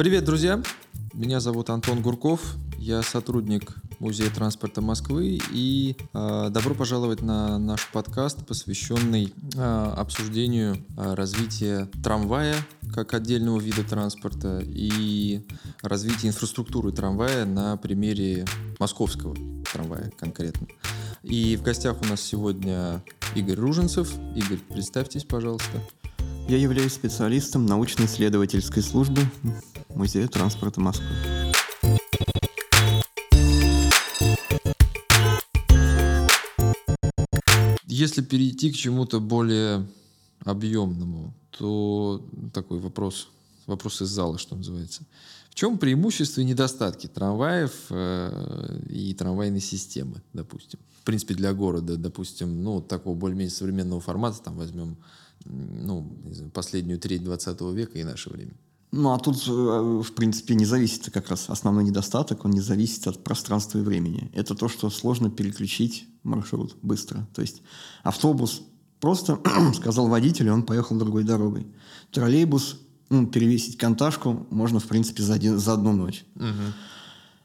Привет, друзья! Меня зовут Антон Гурков, я сотрудник Музея транспорта Москвы и э, добро пожаловать на наш подкаст, посвященный э, обсуждению э, развития трамвая как отдельного вида транспорта и развития инфраструктуры трамвая на примере московского трамвая конкретно. И в гостях у нас сегодня Игорь Руженцев. Игорь, представьтесь, пожалуйста. Я являюсь специалистом научно-исследовательской службы Музея транспорта Москвы. Если перейти к чему-то более объемному, то такой вопрос, вопрос из зала, что называется. В чем преимущества и недостатки трамваев э, и трамвайной системы, допустим? В принципе, для города, допустим, ну, такого более-менее современного формата, там возьмем ну, последнюю треть 20 века и наше время. Ну, а тут, э, в принципе, не зависит как раз основной недостаток, он не зависит от пространства и времени. Это то, что сложно переключить маршрут быстро. То есть автобус просто сказал водителю, он поехал другой дорогой. Троллейбус, ну, перевесить конташку можно, в принципе, за, один, за одну ночь. Угу.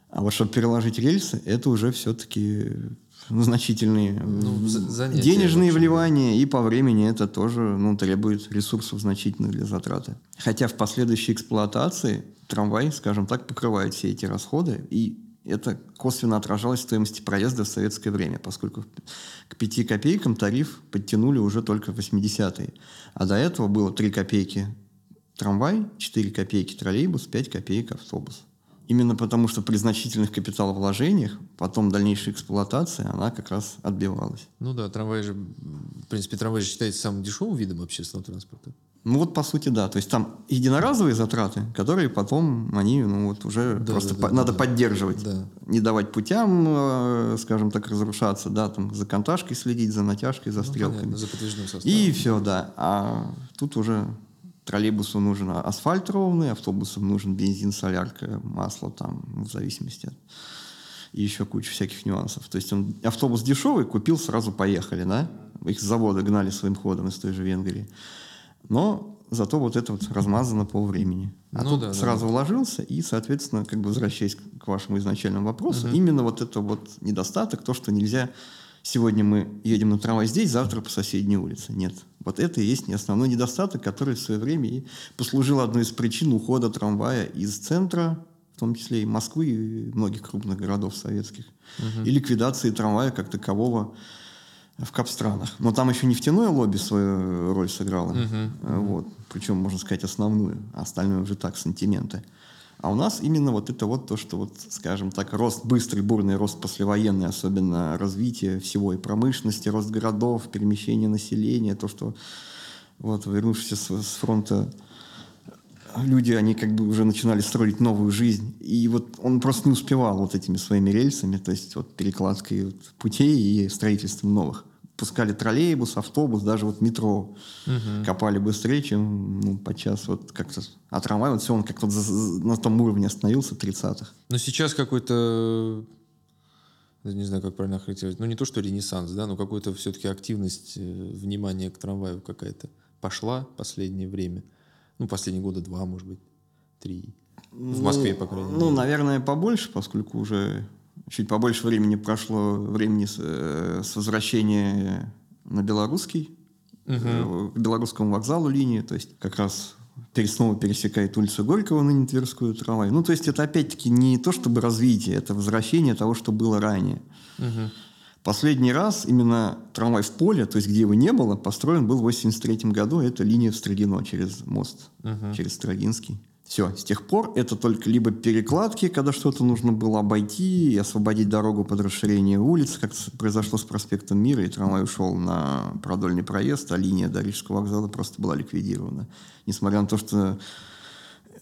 А вот чтобы переложить рельсы, это уже все-таки значительные ну, занятия, денежные вливания, и по времени это тоже ну, требует ресурсов значительных для затраты. Хотя в последующей эксплуатации трамвай, скажем так, покрывает все эти расходы, и это косвенно отражалось в стоимости проезда в советское время, поскольку к 5 копейкам тариф подтянули уже только в 80-е. А до этого было 3 копейки трамвай, 4 копейки троллейбус, 5 копеек автобус. Именно потому, что при значительных капиталовложениях, потом дальнейшей эксплуатации, она как раз отбивалась. Ну да, трамвай же, в принципе, трамвай же считается самым дешевым видом общественного транспорта. Ну вот по сути да, то есть там единоразовые затраты, которые потом они ну вот уже да, просто да, по- да, надо да, поддерживать, да. не давать путям, э, скажем так, разрушаться, да, там за конташкой следить, за натяжкой, за ну, стрелками, понятно, за подвижным составом. И все, да. А тут уже троллейбусу нужен асфальт ровный, автобусам нужен бензин, солярка, масло там, в зависимости от... И еще куча всяких нюансов. То есть он автобус дешевый, купил, сразу поехали, да? Их с завода гнали своим ходом из той же Венгрии. Но зато вот это вот размазано по времени. А ну, тут да, сразу да. вложился, и, соответственно, как бы возвращаясь к вашему изначальному вопросу, угу. именно вот это вот недостаток, то, что нельзя сегодня мы едем на трамвай здесь, завтра по соседней улице. Нет. Вот это и есть не основной недостаток, который в свое время и послужил одной из причин ухода трамвая из центра, в том числе и Москвы, и многих крупных городов советских, угу. и ликвидации трамвая как такового в капстранах. Но там еще нефтяное лобби свою роль сыграло. Угу. Вот. Причем, можно сказать, основную. А остальное уже так, сантименты. А у нас именно вот это вот то, что вот, скажем так, рост, быстрый, бурный рост послевоенный, особенно развитие всего и промышленности, рост городов, перемещение населения, то, что вот вернувшись с, с фронта люди, они как бы уже начинали строить новую жизнь. И вот он просто не успевал вот этими своими рельсами, то есть вот перекладкой вот путей и строительством новых пускали троллейбус, автобус, даже вот метро угу. копали быстрее, чем ну, подчас вот как-то... А трамвай, вот все, он как-то на том уровне остановился 30-х. Но сейчас какой-то не знаю, как правильно характеризовать, ну не то, что ренессанс, да, но какую-то все-таки активность, э, внимание к трамваю какая-то пошла последнее время. Ну, последние года два, может быть, три. В Москве, ну, по крайней мере. Ну, наверное, побольше, поскольку уже чуть побольше времени прошло времени с, э, с возвращения на белорусский, угу. к белорусскому вокзалу линии, то есть как раз снова пересекает улицу Горького, ныне Тверскую трамвай. Ну, то есть это опять-таки не то, чтобы развитие, это возвращение того, что было ранее. Угу. Последний раз именно трамвай в поле, то есть где его не было, построен был в 1983 году. Это линия в Строгино через мост, угу. через Строгинский. Все, с тех пор это только либо перекладки, когда что-то нужно было обойти и освободить дорогу под расширение улиц, как произошло с проспектом Мира, и трамвай ушел на продольный проезд, а линия до Рижского вокзала просто была ликвидирована. Несмотря на то, что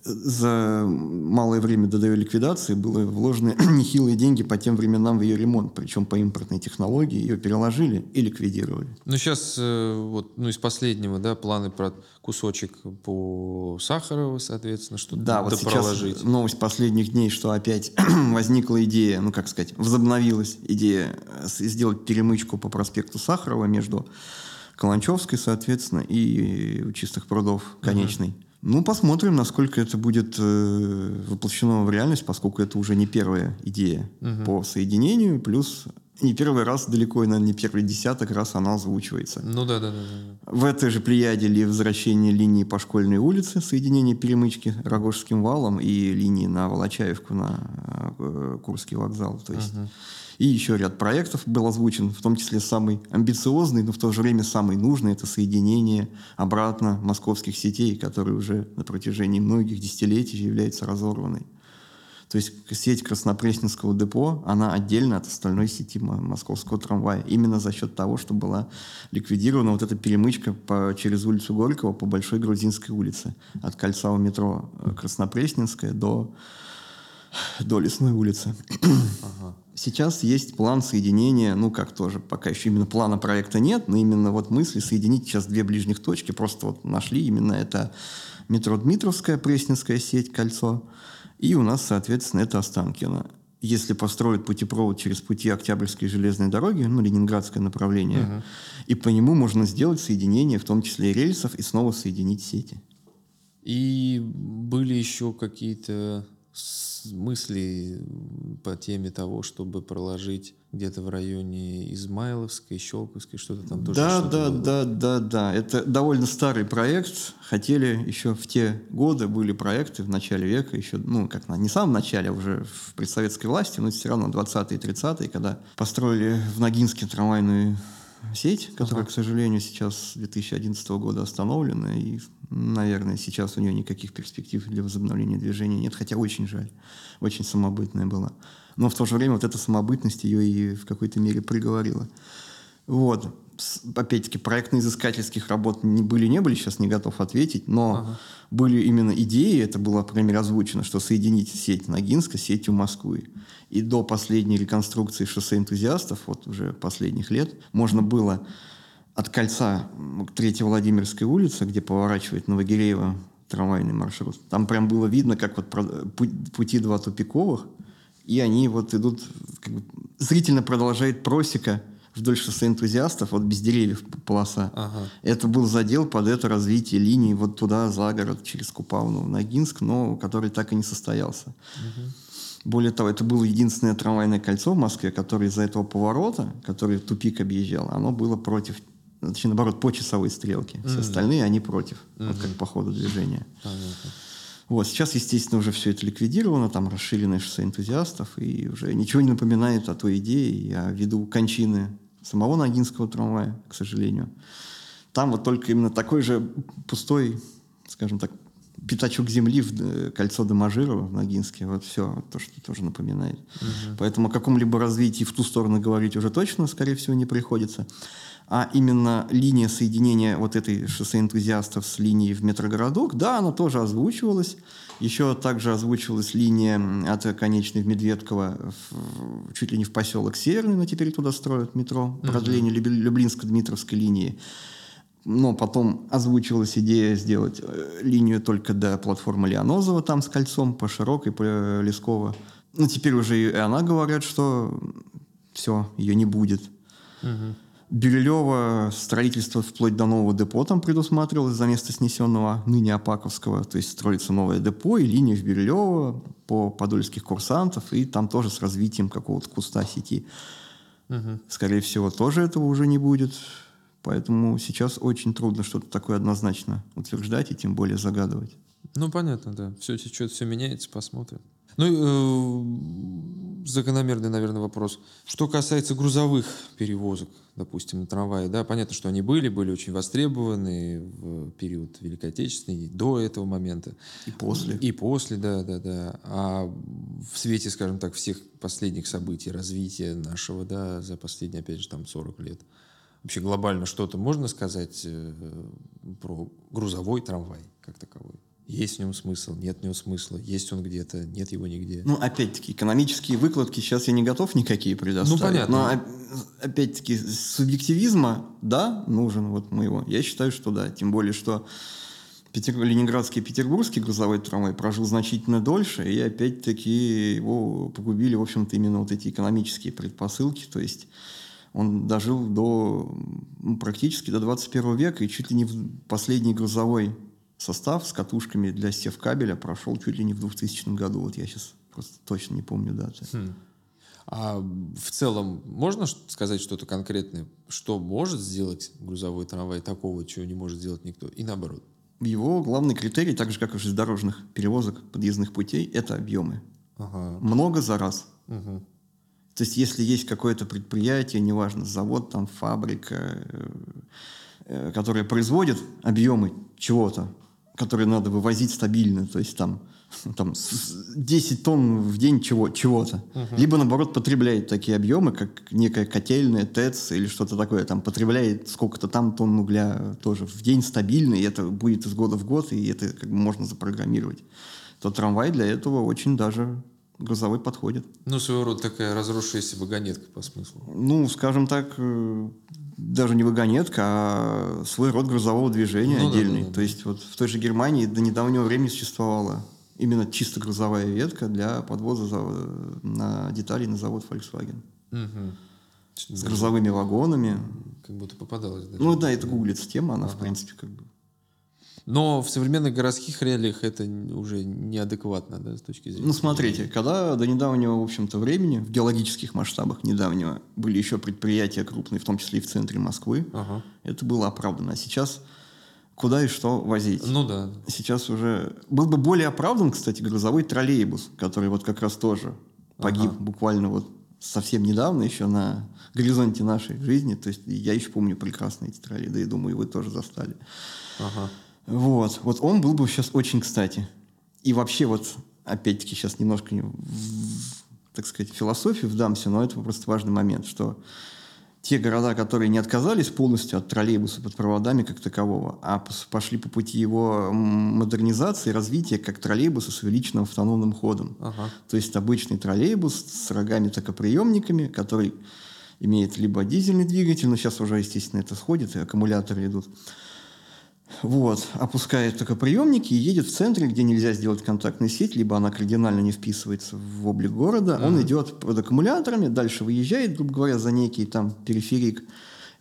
за малое время до ее ликвидации было вложены нехилые деньги по тем временам в ее ремонт, причем по импортной технологии ее переложили и ликвидировали. Ну сейчас э, вот ну из последнего, да, планы про кусочек по Сахарову, соответственно, что да, вот сейчас новость последних дней, что опять возникла идея, ну как сказать, возобновилась идея э, сделать перемычку по проспекту Сахарова между Каланчевской, соответственно, и у Чистых прудов конечной. Uh-huh Ну, посмотрим, насколько это будет э, воплощено в реальность, поскольку это уже не первая идея угу. по соединению, плюс не первый раз далеко, наверное, не первый десяток раз она озвучивается. Ну да, да, да. да. В этой же плеяде ли возвращение линии по школьной улице, соединение перемычки Рогожским валом и линии на Волочаевку на э, Курский вокзал. То есть угу. И еще ряд проектов был озвучен, в том числе самый амбициозный, но в то же время самый нужный. Это соединение обратно московских сетей, которые уже на протяжении многих десятилетий являются разорванной. То есть сеть Краснопресненского депо, она отдельно от остальной сети московского трамвая. Именно за счет того, что была ликвидирована вот эта перемычка по, через улицу Горького по Большой Грузинской улице. От кольца у метро э, Краснопресненская до, до Лесной улицы. Ага. Сейчас есть план соединения, ну как тоже, пока еще именно плана проекта нет, но именно вот мысли соединить сейчас две ближних точки, просто вот нашли именно это метро Дмитровская, Пресненская сеть, кольцо, и у нас, соответственно, это Останкино. Если построят путепровод через пути Октябрьской железной дороги, ну, ленинградское направление, угу. и по нему можно сделать соединение, в том числе и рельсов, и снова соединить сети. И были еще какие-то мысли по теме того, чтобы проложить где-то в районе Измайловской, Щелковской, что-то там тоже. Да, да, было. да, да, да. Это довольно старый проект. Хотели еще в те годы были проекты в начале века, еще, ну, как на не самом начале, а уже в предсоветской власти, но все равно 20-е, 30-е, когда построили в Ногинске трамвайную сеть, которая, ага. к сожалению, сейчас с 2011 года остановлена, и, наверное, сейчас у нее никаких перспектив для возобновления движения нет, хотя очень жаль, очень самобытная была. Но в то же время вот эта самобытность ее и в какой-то мере приговорила. Вот. Опять-таки, проектно-изыскательских работ не были, не были, сейчас не готов ответить, но ага. были именно идеи, это было, мере, озвучено, что соединить сеть Ногинска с сетью Москвы. И до последней реконструкции шоссе энтузиастов, вот уже последних лет, можно было от кольца к Третьей Владимирской улице, где поворачивает Новогиреево трамвайный маршрут, там прям было видно, как вот пути два тупиковых, и они вот идут, как бы, зрительно продолжает просека вдоль шоссе энтузиастов, вот без деревьев полоса. Ага. Это был задел под это развитие линии вот туда, за город, через Купавну, в Ногинск, но который так и не состоялся. Угу. Более того, это было единственное трамвайное кольцо в Москве, которое из-за этого поворота, который тупик объезжал, оно было против, точнее, наоборот, по часовой стрелке. Все mm остальные, они против, mm вот как по ходу движения. Понятно. Вот, сейчас, естественно, уже все это ликвидировано, там расширенное шоссе энтузиастов, и уже ничего не напоминает о той идее и о виду кончины самого Ногинского трамвая, к сожалению. Там вот только именно такой же пустой, скажем так, пятачок земли в э, кольцо Доможирова в Ногинске. Вот все, то, что тоже напоминает. Угу. Поэтому о каком-либо развитии в ту сторону говорить уже точно, скорее всего, не приходится. А именно линия соединения вот этой шоссе энтузиастов с линией в метрогородок, да, она тоже озвучивалась. Еще также озвучивалась линия от конечной в Медведково в, чуть ли не в поселок Северный, но теперь туда строят метро, продление угу. Люблинско-Дмитровской линии. Но потом озвучивалась идея сделать э, линию только до платформы Леонозова, там с кольцом по Широкой, по Лесково. Ну, теперь уже и она говорят, что все, ее не будет. Угу. Бирюлево строительство вплоть до нового депо там предусматривалось за место снесенного ныне Апаковского. То есть строится новое депо и линия в Бирюлево по подольских курсантов, и там тоже с развитием какого-то куста сети. Угу. Скорее всего, тоже этого уже не будет. Поэтому сейчас очень трудно что-то такое однозначно утверждать и тем более загадывать. Ну, понятно, да. Все что-то все меняется, посмотрим. Ну, э, закономерный, наверное, вопрос. Что касается грузовых перевозок, допустим, на трамвае, да, понятно, что они были, были очень востребованы в период Великой Отечественной, до этого момента. И после. И после, да, да, да. А в свете, скажем так, всех последних событий, развития нашего, да, за последние, опять же, там 40 лет, вообще глобально что-то можно сказать э, про грузовой трамвай как таковой? Есть в нем смысл, нет в нем смысла, есть он где-то, нет его нигде. Ну, опять-таки, экономические выкладки сейчас я не готов никакие предоставить. Ну, понятно. Но, опять-таки, субъективизма, да, нужен вот моего. Я считаю, что да. Тем более, что Петер... Ленинградский и Петербургский грузовой трамвай прожил значительно дольше, и опять-таки его погубили, в общем-то, именно вот эти экономические предпосылки. То есть он дожил до ну, практически до 21 века, и чуть ли не последний грузовой состав с катушками для севкабеля прошел чуть ли не в 2000 году. Вот я сейчас просто точно не помню даты. Хм. А в целом можно сказать что-то конкретное, что может сделать грузовой трамвай такого, чего не может сделать никто, и наоборот? Его главный критерий, так же как и железнодорожных перевозок подъездных путей, это объемы. Ага. Много за раз. Угу. То есть, если есть какое-то предприятие, неважно, завод, там, фабрика, э, э, которая производит объемы чего-то, которые надо вывозить стабильно, то есть там там 10 тонн в день чего, чего-то. Угу. Либо, наоборот, потребляет такие объемы, как некая котельная, ТЭЦ или что-то такое. Там потребляет сколько-то там тонн угля тоже в день стабильно, и это будет из года в год, и это как бы можно запрограммировать. То трамвай для этого очень даже грузовой подходит. Ну, своего рода такая разросшаяся вагонетка по смыслу. Ну, скажем так, э, даже не вагонетка, а свой род грузового движения ну, отдельный. Да, да, да. То есть вот в той же Германии до недавнего времени существовала именно чисто грузовая ветка для подвоза на детали на завод Volkswagen. Угу. С грузовыми вагонами. Как будто попадалось. Даже. Ну да, это гуглится тема, она ага. в принципе как бы но в современных городских реалиях это уже неадекватно, да, с точки зрения... Ну, смотрите, когда до недавнего, в общем-то, времени, в геологических масштабах недавнего, были еще предприятия крупные, в том числе и в центре Москвы, ага. это было оправдано. А сейчас куда и что возить? Ну да. Сейчас уже... Был бы более оправдан, кстати, грузовой троллейбус, который вот как раз тоже погиб ага. буквально вот совсем недавно еще на горизонте нашей жизни. То есть я еще помню прекрасно эти троллейбусы, да и думаю, вы тоже застали. Ага. Вот. Вот он был бы сейчас очень кстати. И вообще вот, опять-таки, сейчас немножко, так сказать, философию вдамся, но это просто важный момент, что те города, которые не отказались полностью от троллейбуса под проводами как такового, а пошли по пути его модернизации, развития как троллейбуса с увеличенным автономным ходом. Ага. То есть обычный троллейбус с рогами-токоприемниками, который имеет либо дизельный двигатель, но сейчас уже, естественно, это сходит, и аккумуляторы идут, вот, опускает токоприемники и едет в центре, где нельзя сделать контактную сеть, либо она кардинально не вписывается в облик города. Mm-hmm. Он идет под аккумуляторами, дальше выезжает, грубо говоря, за некий там периферик,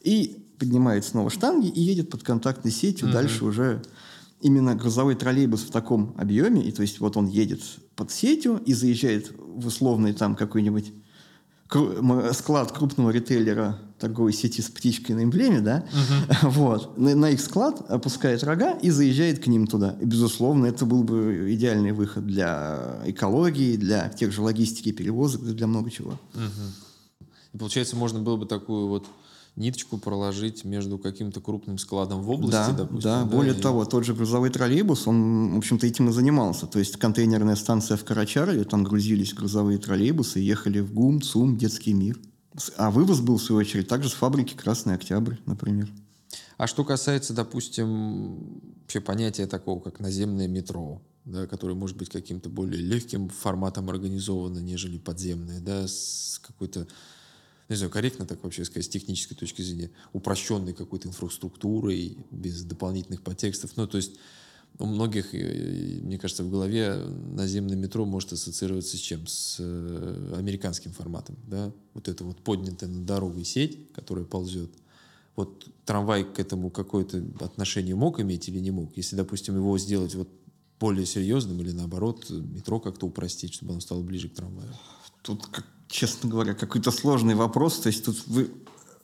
и поднимает снова штанги и едет под контактной сетью. Mm-hmm. Дальше уже именно грузовой троллейбус в таком объеме, и то есть вот он едет под сетью и заезжает в условный там какой-нибудь склад крупного ритейлера торговой сети с птичкой на эмблеме, да, угу. вот, на, на их склад опускает рога и заезжает к ним туда. И, безусловно, это был бы идеальный выход для экологии, для тех же логистики перевозок, для много чего. Угу. И получается, можно было бы такую вот ниточку проложить между каким-то крупным складом в области, да, допустим. Да, да более и... того, тот же грузовой троллейбус, он, в общем-то, этим и занимался. То есть контейнерная станция в Карачарове, там грузились грузовые троллейбусы, ехали в ГУМ, ЦУМ, Детский мир. А вывоз был, в свою очередь, также с фабрики «Красный Октябрь», например. А что касается, допустим, вообще понятия такого, как наземное метро, да, которое может быть каким-то более легким форматом организовано, нежели подземное, да, с какой-то не знаю, корректно так вообще сказать, с технической точки зрения, упрощенной какой-то инфраструктурой, без дополнительных подтекстов. Ну, то есть у многих, мне кажется, в голове наземное метро может ассоциироваться с чем? С э, американским форматом, да? Вот это вот поднятая над дорогой сеть, которая ползет. Вот трамвай к этому какое-то отношение мог иметь или не мог? Если, допустим, его сделать вот более серьезным или наоборот метро как-то упростить, чтобы оно стало ближе к трамваю? Тут, как, честно говоря, какой-то сложный вопрос. То есть тут вы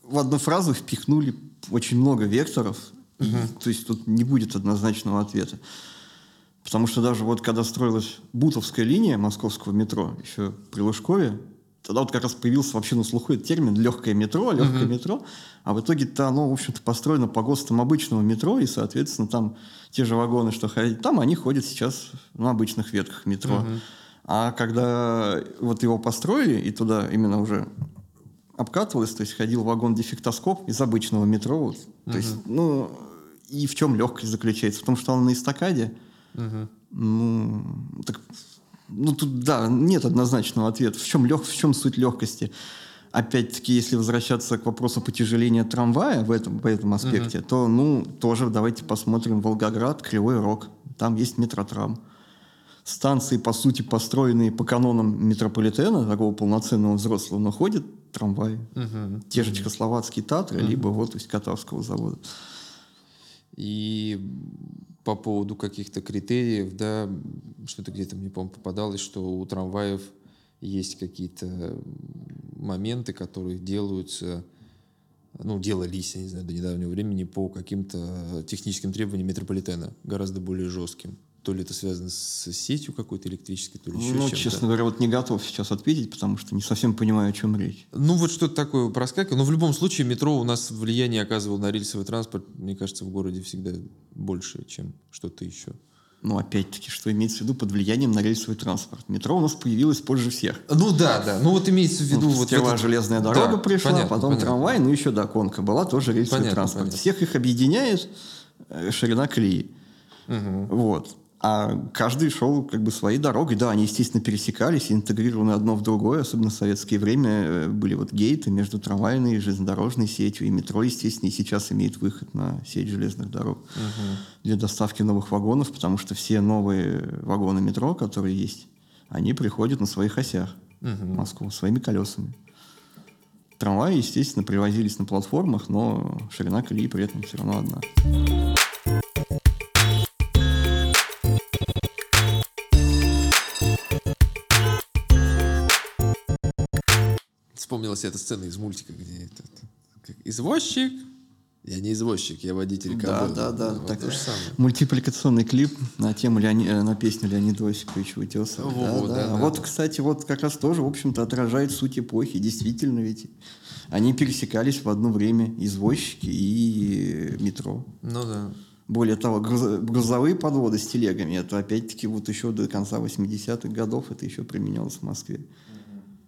в одну фразу впихнули очень много векторов, угу. и, то есть тут не будет однозначного ответа. Потому что даже вот когда строилась Бутовская линия московского метро, еще при Лужкове, тогда вот как раз появился вообще на слуху этот термин «легкое метро», «легкое угу. метро», а в итоге-то оно, в общем-то, построено по ГОСТам обычного метро, и, соответственно, там те же вагоны, что ходят там, они ходят сейчас на обычных ветках метро. Угу. А когда вот его построили, и туда именно уже обкатывалось, то есть ходил вагон-дефектоскоп из обычного метро. Вот, uh-huh. То есть, ну, и в чем легкость заключается? В том, что он на эстакаде. Uh-huh. Ну, так, ну, тут, да, нет однозначного ответа. В чем, лег, в чем суть легкости? Опять-таки, если возвращаться к вопросу потяжеления трамвая в этом, в этом аспекте, uh-huh. то, ну, тоже давайте посмотрим Волгоград, Кривой Рог. Там есть метротрам станции, по сути, построенные по канонам метрополитена, такого полноценного взрослого, но ходит трамвай. Угу. Те же чехословацкие Татры, угу. либо вот из Катавского завода. И по поводу каких-то критериев, да, что-то где-то мне, по-моему, попадалось, что у трамваев есть какие-то моменты, которые делаются, ну, делались, я не знаю, до недавнего времени по каким-то техническим требованиям метрополитена, гораздо более жестким. То ли это связано с сетью какой-то электрической, то ли еще Ну, чем-то. честно говоря, вот не готов сейчас ответить, потому что не совсем понимаю, о чем речь. Ну, вот что-то такое проскакивало. Но в любом случае метро у нас влияние оказывало на рельсовый транспорт, мне кажется, в городе всегда больше, чем что-то еще. Ну, опять-таки, что имеется в виду под влиянием на рельсовый транспорт? Метро у нас появилось позже всех. Ну да, да. Ну вот имеется в виду... Ну, вот сперва этот- железная дорога Да, пришла, понятно, потом понятно. трамвай, ну еще да, конка была, тоже рельсовый Понятно, транспорт. понятно. Всех их объединяет э, ширина колеи. Вот. А каждый шел как бы своей дорогой. Да, они, естественно, пересекались, интегрированы одно в другое. Особенно в советское время э, были вот гейты между трамвайной и железнодорожной сетью. И метро, естественно, и сейчас имеет выход на сеть железных дорог для доставки новых вагонов, потому что все новые вагоны метро, которые есть, они приходят на своих осях в Москву своими колесами. Трамваи, естественно, привозились на платформах, но ширина колеи при этом все равно одна. Вспомнилась эта сцена из мультика, где этот, как, извозчик, я не извозчик, я водитель Да, кобылы. да, да. Вот так, то же самое. Мультипликационный клип на тему Леони- э, на песню Леонида Осиповича Утесова. Во-во, да, да, да. да, вот, да. кстати, вот как раз тоже, в общем-то, отражает суть эпохи. Действительно, ведь они пересекались в одно время, извозчики и метро. Ну да. Более того, груз- грузовые подводы с телегами, это опять-таки вот еще до конца 80-х годов это еще применялось в Москве.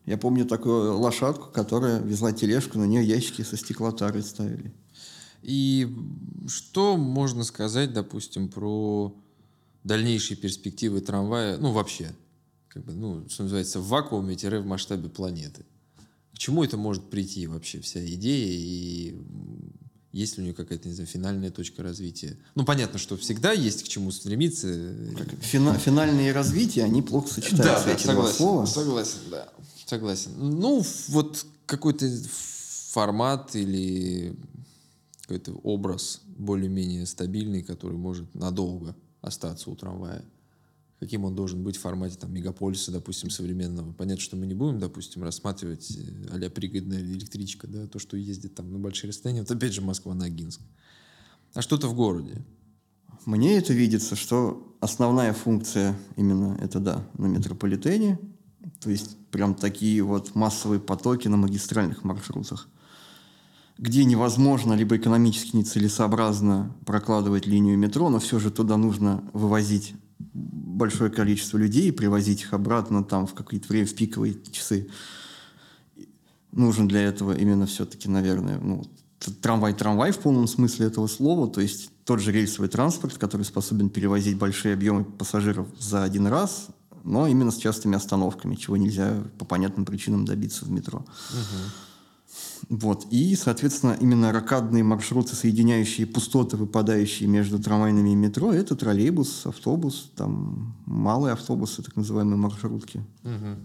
Я помню такую лошадку, которая везла тележку, на нее ящики со стеклотарой ставили. И что можно сказать, допустим, про дальнейшие перспективы трамвая, ну, вообще, как бы, ну, что называется, в вакууме-в масштабе планеты? К чему это может прийти вообще, вся идея, и есть ли у нее какая-то, не знаю, финальная точка развития? Ну, понятно, что всегда есть к чему стремиться. Фина- финальные развития, они плохо сочетаются, эти два слова. согласен, да. Согласен. Ну, вот какой-то формат или какой-то образ более-менее стабильный, который может надолго остаться у трамвая. Каким он должен быть в формате там, мегаполиса, допустим, современного. Понятно, что мы не будем, допустим, рассматривать э, а-ля пригодная электричка, да, то, что ездит там на большие расстояния. Вот опять же Москва-Ногинск. А что-то в городе. Мне это видится, что основная функция именно это, да, на метрополитене, то есть прям такие вот массовые потоки на магистральных маршрутах, где невозможно либо экономически нецелесообразно прокладывать линию метро, но все же туда нужно вывозить большое количество людей и привозить их обратно там в какое-то время, в пиковые часы. Нужен для этого именно все-таки, наверное, ну, трамвай-трамвай в полном смысле этого слова, то есть тот же рельсовый транспорт, который способен перевозить большие объемы пассажиров за один раз, но именно с частыми остановками, чего нельзя по понятным причинам добиться в метро. Вот. И, соответственно, именно ракадные маршруты, соединяющие пустоты, выпадающие между трамвайными и метро, это троллейбус, автобус, там малые автобусы, так называемые маршрутки.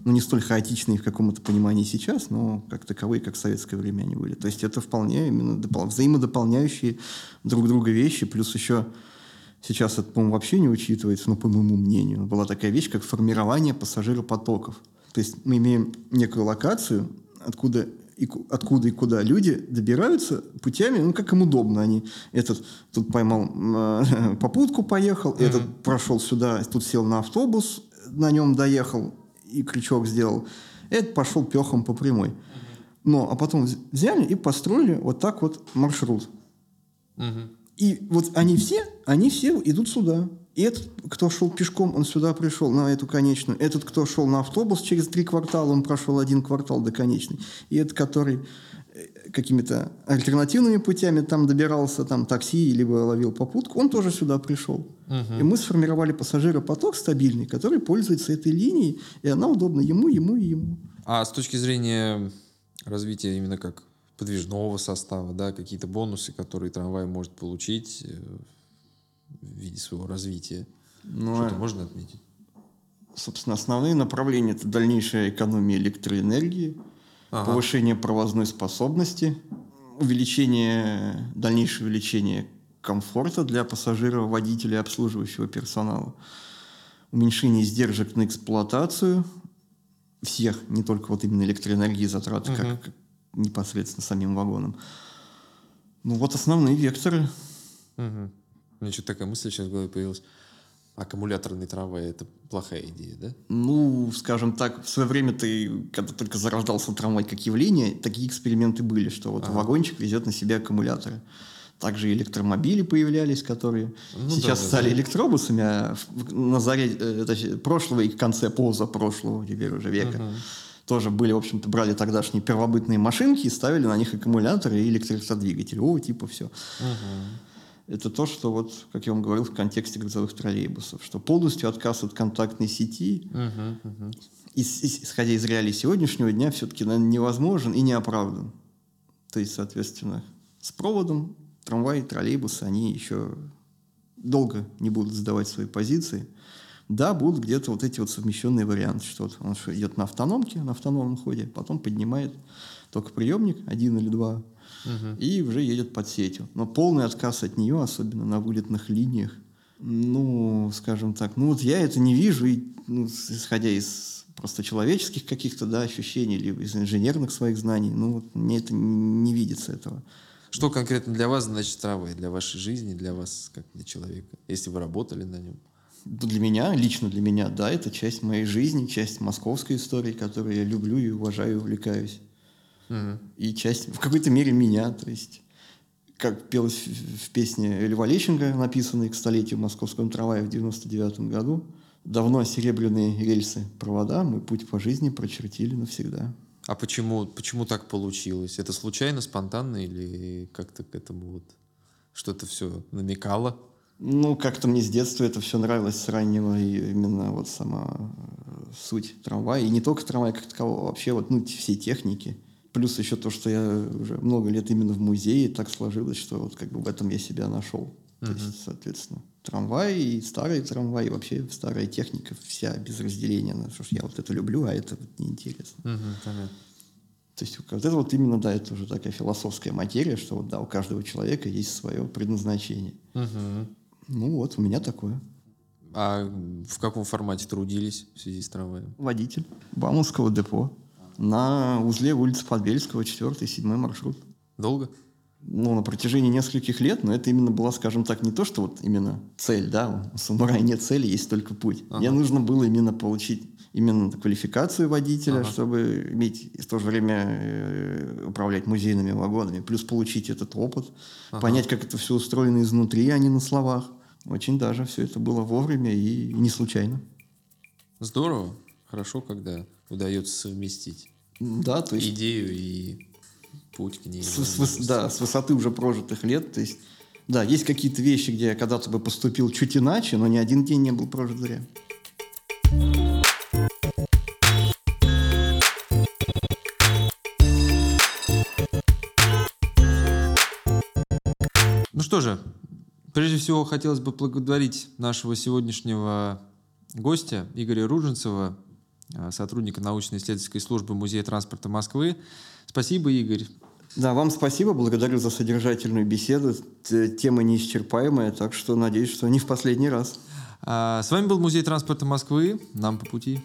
Ну, не столь хаотичные в каком-то понимании сейчас, но как таковые, как в советское время они были. То есть это вполне именно допол- взаимодополняющие друг друга вещи, плюс еще сейчас это, по-моему, вообще не учитывается, но по моему мнению, была такая вещь, как формирование пассажиропотоков. То есть мы имеем некую локацию, откуда и, ку- откуда и куда люди добираются путями, ну, как им удобно. Они этот тут поймал м, попутку, поехал, этот прошел сюда, тут сел на автобус, на нем доехал и крючок сделал. Этот пошел пехом по прямой. Но, а потом вз- взяли и построили вот так вот маршрут. И вот они все, они все идут сюда. И этот, кто шел пешком, он сюда пришел, на эту конечную. Этот, кто шел на автобус, через три квартала он прошел один квартал до конечной. И этот, который э, какими-то альтернативными путями там добирался, там такси, либо ловил попутку, он тоже сюда пришел. И мы сформировали пассажиропоток стабильный, который пользуется этой линией, и она удобна ему, ему и ему. А с точки зрения развития именно как подвижного состава, да, какие-то бонусы, которые трамвай может получить э, в виде своего развития, Ну, что-то а- можно отметить? Собственно, основные направления – это дальнейшая экономия электроэнергии, повышение провозной способности, увеличение, дальнейшее увеличение комфорта для пассажиров, водителей, обслуживающего персонала, уменьшение издержек на эксплуатацию всех, не только вот именно электроэнергии затраты, угу. как непосредственно самим вагоном. Ну вот основные векторы. Угу. У меня что-то такая мысль сейчас в голове появилась. Аккумуляторный трамвай – это плохая идея, да? Ну, скажем так, в свое время ты, когда только зарождался трамвай как явление, такие эксперименты были, что вот ага. вагончик везет на себе аккумуляторы. Также электромобили появлялись, которые ну, сейчас да, стали да. электробусами, а на заре э, прошлого и конце позапрошлого теперь уже века. Угу. Тоже были, в общем-то, брали тогдашние первобытные машинки и ставили на них аккумуляторы и электродвигатели. О, типа все. Угу. Это то, что, вот, как я вам говорил, в контексте грузовых троллейбусов, что полностью отказ от контактной сети, угу, угу. исходя из реалий сегодняшнего дня, все-таки наверное, невозможен и не оправдан. То есть, соответственно, с проводом трамваи, троллейбусы, они еще долго не будут сдавать свои позиции. Да, будут где-то вот эти вот совмещенные варианты, что вот он идет на автономке, на автономном ходе, потом поднимает только приемник, один или два, угу. и уже едет под сетью. Но полный отказ от нее, особенно на вылетных линиях, ну, скажем так, ну вот я это не вижу, и, ну, исходя из просто человеческих каких-то да, ощущений или из инженерных своих знаний, ну вот мне это не видится этого. Что конкретно для вас значит трамвай, для вашей жизни, для вас как для человека, если вы работали на нем? Для меня, лично для меня, да, это часть моей жизни, часть московской истории, которую я люблю и уважаю, и увлекаюсь. Угу. И часть, в какой-то мере, меня, то есть как пелось в песне Льва Лещенко, написанной к столетию московского трамвая в 99 году, давно серебряные рельсы провода мы путь по жизни прочертили навсегда. А почему, почему так получилось? Это случайно, спонтанно или как-то к этому вот что-то все намекало? Ну, как-то мне с детства это все нравилось с раннего, и именно вот сама э, суть трамвая. И не только трамвая как такового, а вообще вот ну, все техники. Плюс еще то, что я уже много лет именно в музее, так сложилось, что вот как бы в этом я себя нашел. Uh-huh. То есть, соответственно, трамвай и старый трамвай, и вообще старая техника вся без разделения. На что ж я вот это люблю, а это вот неинтересно. Uh-huh, То есть вот это вот именно, да, это уже такая философская материя, что вот, да, у каждого человека есть свое предназначение. Uh-huh. Ну вот, у меня такое. А в каком формате трудились в связи с трамваем? Водитель Бауманского депо на узле улицы Подбельского, 4 7 маршрут. Долго? ну, на протяжении нескольких лет, но это именно была, скажем так, не то, что вот именно цель, да, у самурая нет цели, есть только путь. Ага. Мне нужно было именно получить именно квалификацию водителя, ага. чтобы иметь и в то же время э, управлять музейными вагонами, плюс получить этот опыт, ага. понять, как это все устроено изнутри, а не на словах. Очень даже все это было вовремя и не случайно. Здорово. Хорошо, когда удается совместить да, то есть... идею и путь к ней. С, с, да, с высоты уже прожитых лет. То есть, да, есть какие-то вещи, где я когда-то бы поступил чуть иначе, но ни один день не был прожит зря. Ну что же, прежде всего хотелось бы благодарить нашего сегодняшнего гостя Игоря Руженцева, а, сотрудника научно-исследовательской службы Музея транспорта Москвы. Спасибо, Игорь. Да, вам спасибо, благодарю за содержательную беседу. Тема неисчерпаемая, так что надеюсь, что не в последний раз. А, с вами был Музей транспорта Москвы. Нам по пути.